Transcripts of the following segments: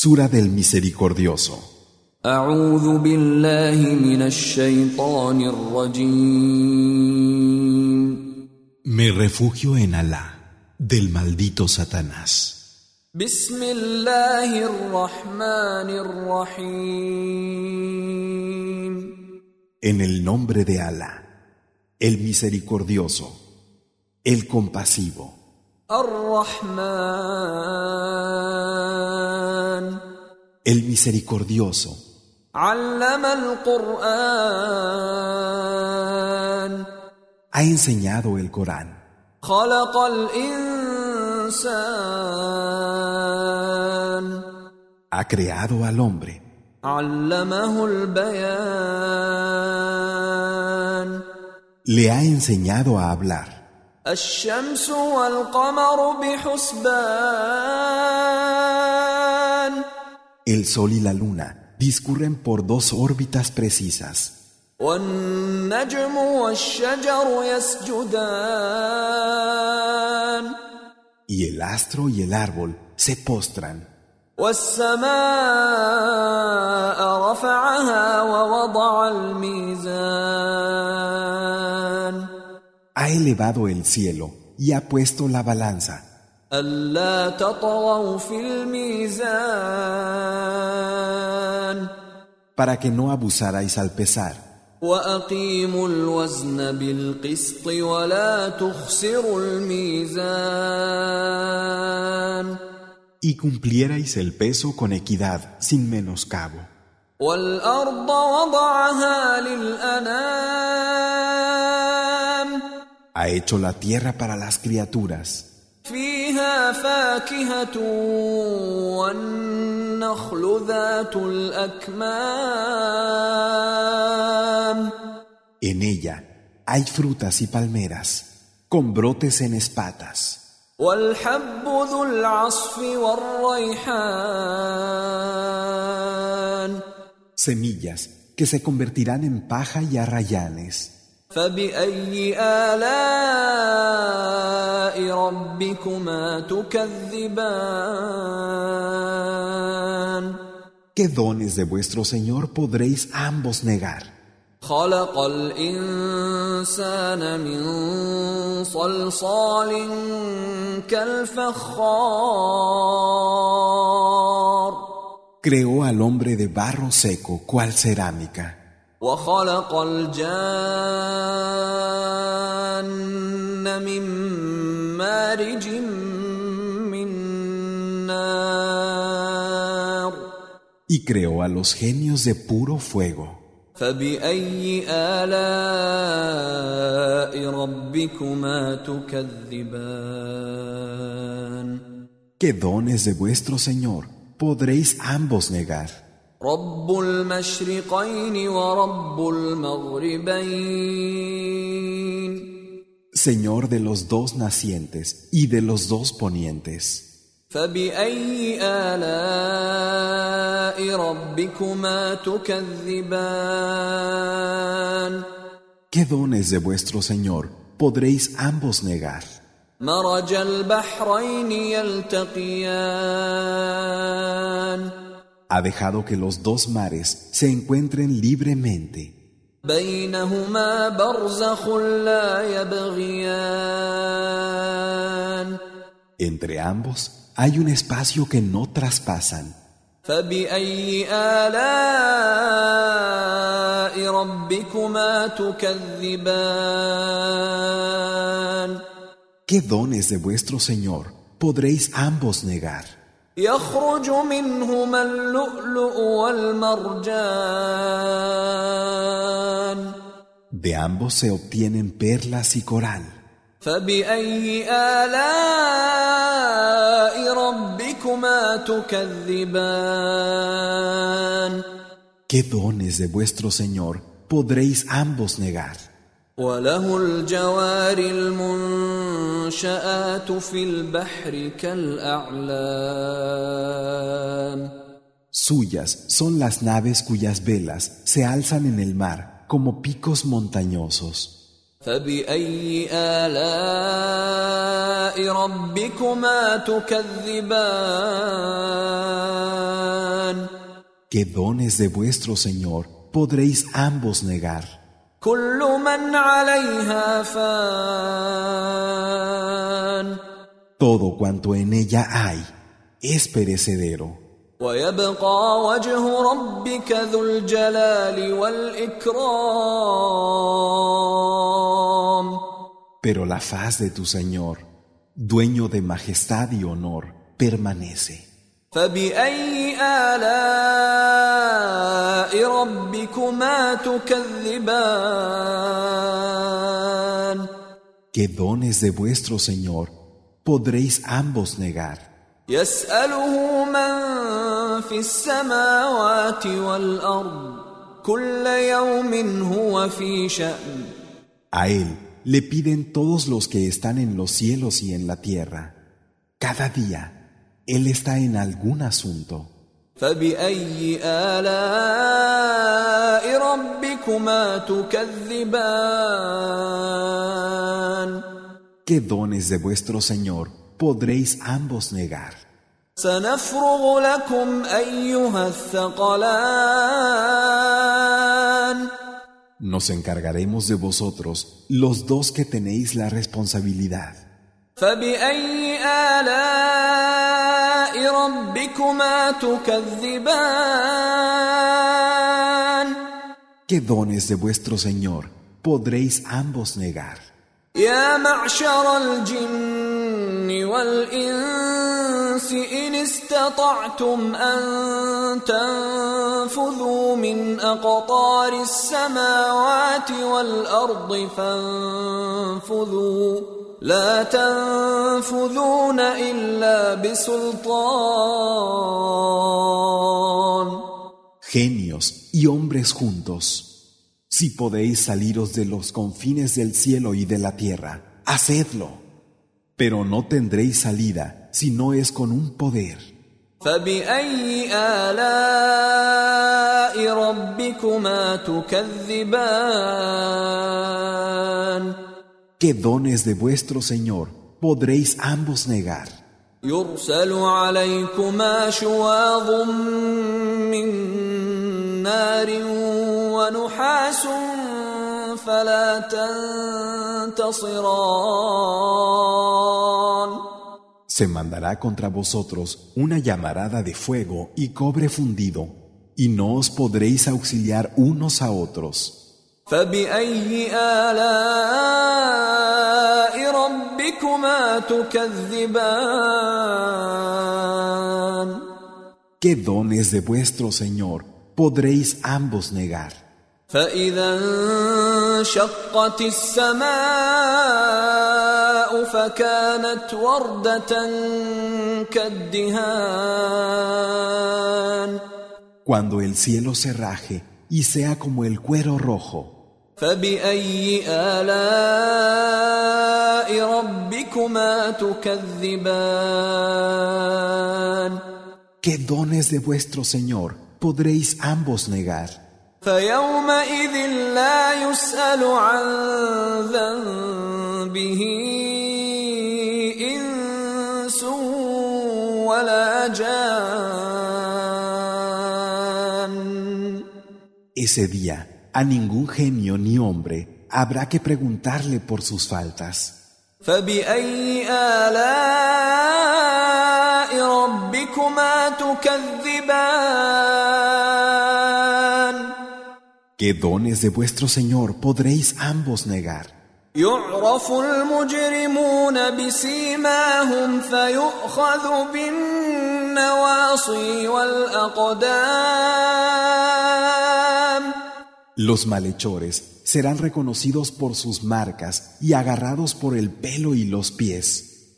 Sura del Misericordioso. Me refugio en Alá, del maldito Satanás. En el nombre de Alá, el misericordioso, el compasivo. الرحمن el Misericordioso, علم القرآن ha enseñado el Corán, خلق الإنسان ha creado al hombre, علمه البيان le ha enseñado a hablar. الشمس والقمر بحسبان El sol y la luna discurren por dos órbitas precisas, والنجم والشجر يسجدان y el astro y el árbol se postran. والسماء رفعها ووضع الميزان Ha elevado el cielo y ha puesto la balanza ألا تطغوا في الميزان para que no abusarais al pesar, وأقيموا الوزن بالقسط ولا تخسروا الميزان y cumplierais el peso con equidad sin menoscabo. والأرض وضعها للأنام Ha hecho la tierra para las criaturas, فيها فاكهة والنخل ذات الأكمام en ella hay frutas y palmeras, con brotes en espatas, والحب ذو العصف والريحان semillas que se convertirán en paja y arrayanes. فبأي آلاء ربكما تكذبان ¿Qué dones de vuestro Señor podréis ambos negar? خلق الإنسان من صلصال كالفخار Creó al hombre de barro seco, cual cerámica, وخلق الجان من مارج من نار y creó a los genios de puro fuego. فبأي آلاء ربكما تكذبان ¿Qué dones de vuestro Señor podréis ambos negar? رب المشرقين ورب المغربين Señor de los dos nacientes y de los dos ponientes. فبأي آلاء ربكما تكذبان ¿Qué dones de vuestro Señor podréis ambos negar? مرج البحرين يلتقيان ha dejado que los dos mares se encuentren libremente. Entre ambos hay un espacio que no traspasan. ¿Qué dones de vuestro Señor podréis ambos negar? يخرج منهما اللؤلؤ والمرجان De ambos se obtienen perlas y coral. فبأي آلاء ربكما تكذبان ¿Qué dones de vuestro Señor podréis ambos negar? وله الجوار المنشآت في البحر كالأعلام Suyas son las naves cuyas velas se alzan en el mar como picos montañosos. فبأي آلاء ربكما تكذبان ¿Qué dones de vuestro Señor podréis ambos negar? كل من عليها فان Todo cuanto en ella hay es perecedero, ويبقى وجه ربك ذو الجلال والإكرام pero la faz de tu Señor, dueño de majestad y honor, permanece. فبأي آلاء ربكما تكذبان ¿Qué dones de vuestro Señor podréis ambos negar? يسأله من في السماوات والأرض كل يوم هو في شأن A Él le piden todos los que están en los cielos y en la tierra. Cada día, Él está en algún asunto. فبأي آلاء ربكما تكذبان ¿Qué dones de vuestro Señor podréis ambos negar? سنفرغ لكم أيها الثقلان Nos encargaremos de vosotros, los dos que tenéis la responsabilidad. فبأي آلاء ربكما تكذبان ¿Qué dones de vuestro Señor podréis ambos negar? يا معشر الجن والإنس إن استطعتم أن تنفذوا من أقطار السماوات والأرض فانفذوا لا تنفذون إلا بسلطان Genios y hombres juntos, si podéis saliros de los confines del cielo y de la tierra, hacedlo. Pero no tendréis salida si no es con un poder. فبأي آلاء ربكما تكذبان ¿Qué dones de vuestro Señor podréis ambos negar? يرسل عليكما شواظ من نار ونحاس فلا تنتصران Se mandará contra vosotros una llamarada de fuego y cobre fundido, y no os podréis auxiliar unos a otros. فبأي آلاء ربكما تكذبان ¿Qué dones de vuestro Señor podréis ambos negar? فإذا انشقت السماء فكانت وردة كالدهان Cuando el cielo se raje y sea como el cuero rojo, فبأي آلاء ربكما تكذبان ¿qué dones de vuestro Señor podréis ambos negar? فيومئذ لا يسأل عن ذنبه إنس ولا جان Ese día, a ningún genio ni hombre habrá que preguntarle por sus faltas. ¿Qué dones de vuestro Señor podréis ambos negar? Los malhechores serán reconocidos por sus marcas y agarrados por el pelo y los pies.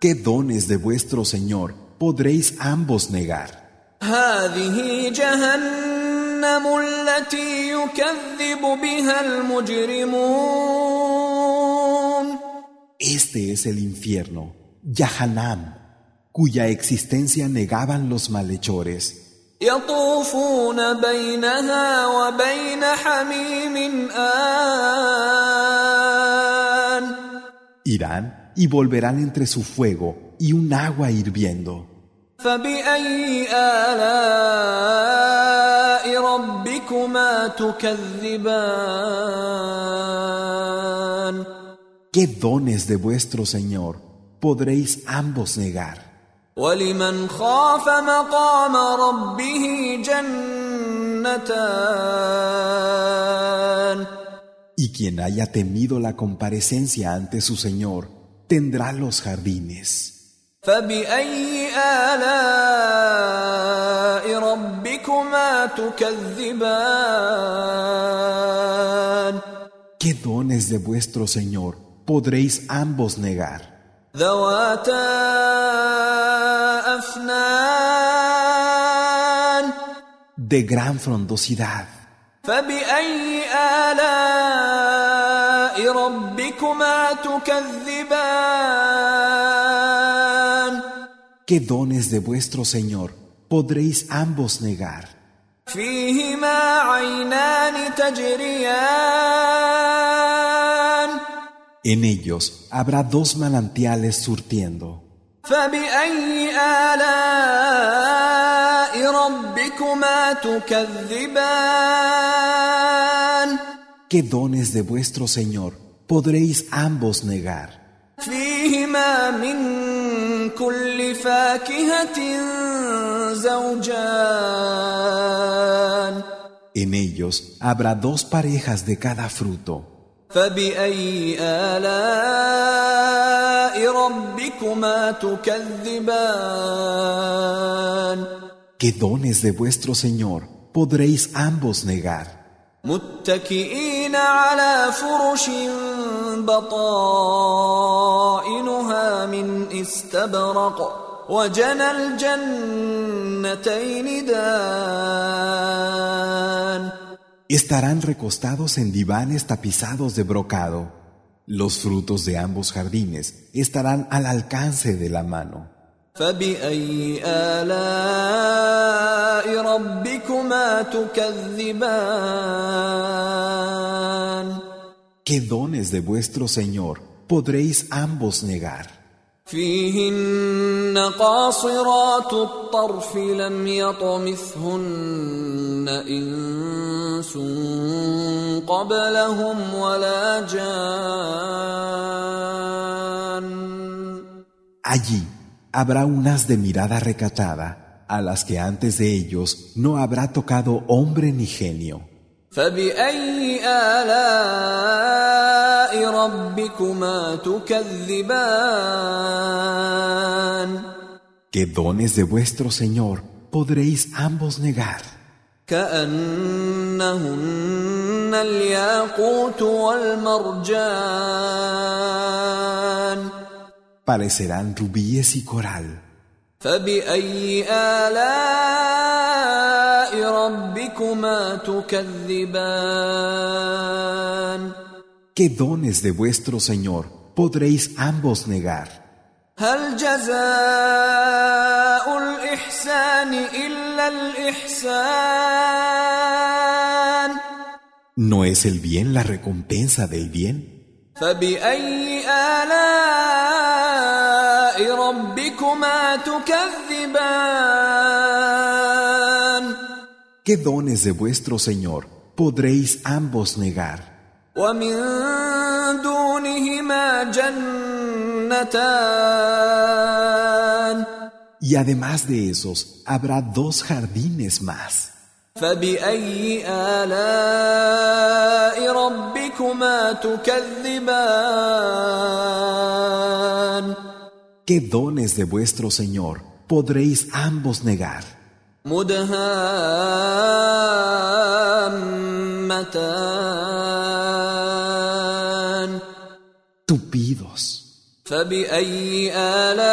¿Qué dones de vuestro Señor podréis ambos negar? Este es el infierno, Yahanam, cuya existencia negaban los malhechores. يطوفون بينها وبين حميم Irán y volverán entre su fuego y un agua hirviendo. فبأي آلاء ربكما تكذبان ¿Qué dones de vuestro Señor podréis ambos negar? ولمن خاف مقام ربه جنتان Y quien haya temido la comparecencia ante su Señor tendrá los jardines. فبأي آلاء ربكما تكذبان ¿Qué dones de vuestro Señor podréis ambos negar? ذواتا أفنان De gran frondosidad. فبأي آلاء ربكما تكذبان ¿Qué dones de vuestro Señor podréis ambos negar? فيهما عينان تجريان en ellos habrá dos manantiales surtiendo. ¿Qué dones de vuestro Señor podréis ambos negar? En ellos habrá dos parejas de cada fruto. فبأي آلاء ربكما تكذبان ¿Qué dones de vuestro Señor podréis ambos negar? متكئين على فرش بطائنها من استبرق وجنى الجنتين دان estarán recostados en divanes tapizados de brocado. Los frutos de ambos jardines estarán al alcance de la mano. ¿Qué dones de vuestro Señor podréis ambos negar? فيهن قاصرات الطرف لم يطمثهن إنس قبلهم ولا جان Allí habrá unas de mirada recatada, a las que antes de ellos no habrá tocado hombre ni genio. فبأي آلاء ربكما تكذبان ¿Qué dones de vuestro Señor podréis ambos negar? كأنهن الياقوت والمرجان Parecerán rubíes y coral. فبأي آلاء ربكما تكذبان ¿Qué dones de vuestro Señor podréis ambos negar? هل جزاء الإحسان إلا الإحسان ¿No es el bien la recompensa del bien? فبأي آلاء ربكما تكذبان ¿Qué dones de vuestro Señor podréis ambos negar? ومن دونهما جنتان Y además de esos, habrá dos jardines más. فبأي آلاء ربكما تكذبان ¿Qué dones de vuestro Señor podréis ambos negar? مدهامتان Tupidos. فبأي آلاء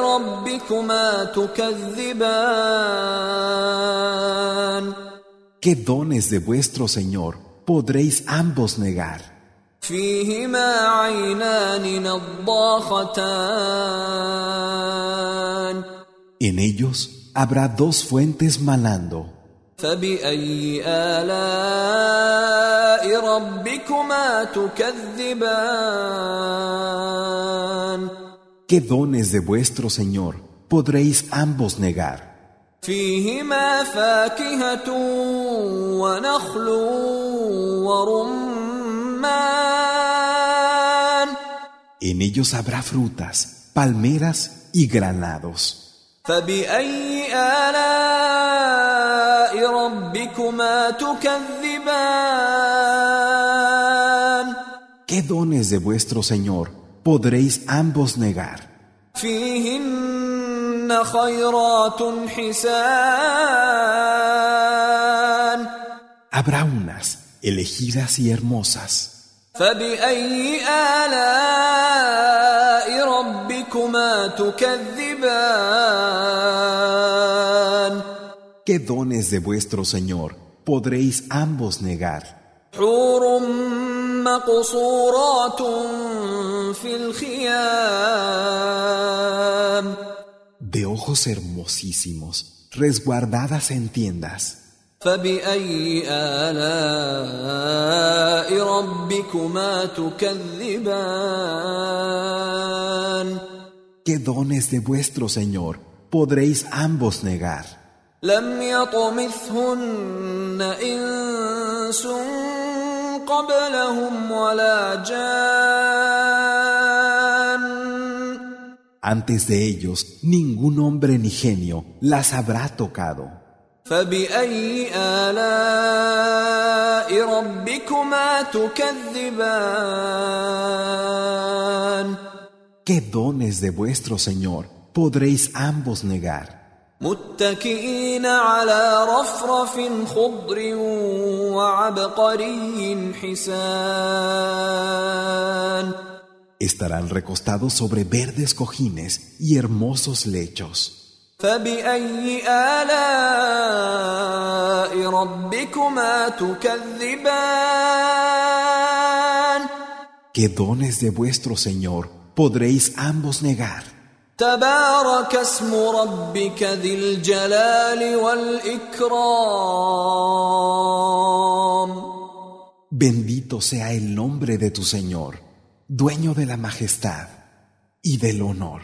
ربكما تكذبان ¿Qué dones de vuestro Señor podréis ambos negar? فيهما عينان نضاختان En ellos habrá dos fuentes manando. فبأي آلاء ربكما تكذبان ¿Qué dones de vuestro Señor podréis ambos negar? فيهما فاكهة ونخل ورمان En ellos habrá frutas, palmeras y granados. فبأي آلاء ربكما تكذبان ¿Qué dones de vuestro Señor podréis ambos negar? فيهن خيرات حسان Habrá unas elegidas y hermosas. فبأي آلاء ربكما تكذبان ¿Qué dones de vuestro Señor podréis ambos negar? De ojos hermosísimos, resguardadas en tiendas. ¿Qué dones de vuestro Señor podréis ambos negar? لم يطمثهن إنس قبلهم ولا جان Antes de ellos, ningún hombre ni genio las habrá tocado. فبأي آلاء ربكما تكذبان ¿Qué dones de vuestro Señor podréis ambos negar? متكئين على رفرف خضر وعبقري حسان Estarán recostados sobre verdes cojines y hermosos lechos. فبأي آلاء ربكما تكذبان ¿Qué dones de vuestro Señor podréis ambos negar? تبارك اسم ربك ذي الجلال والإكرام Bendito sea el nombre de tu Señor, dueño de la majestad y del honor.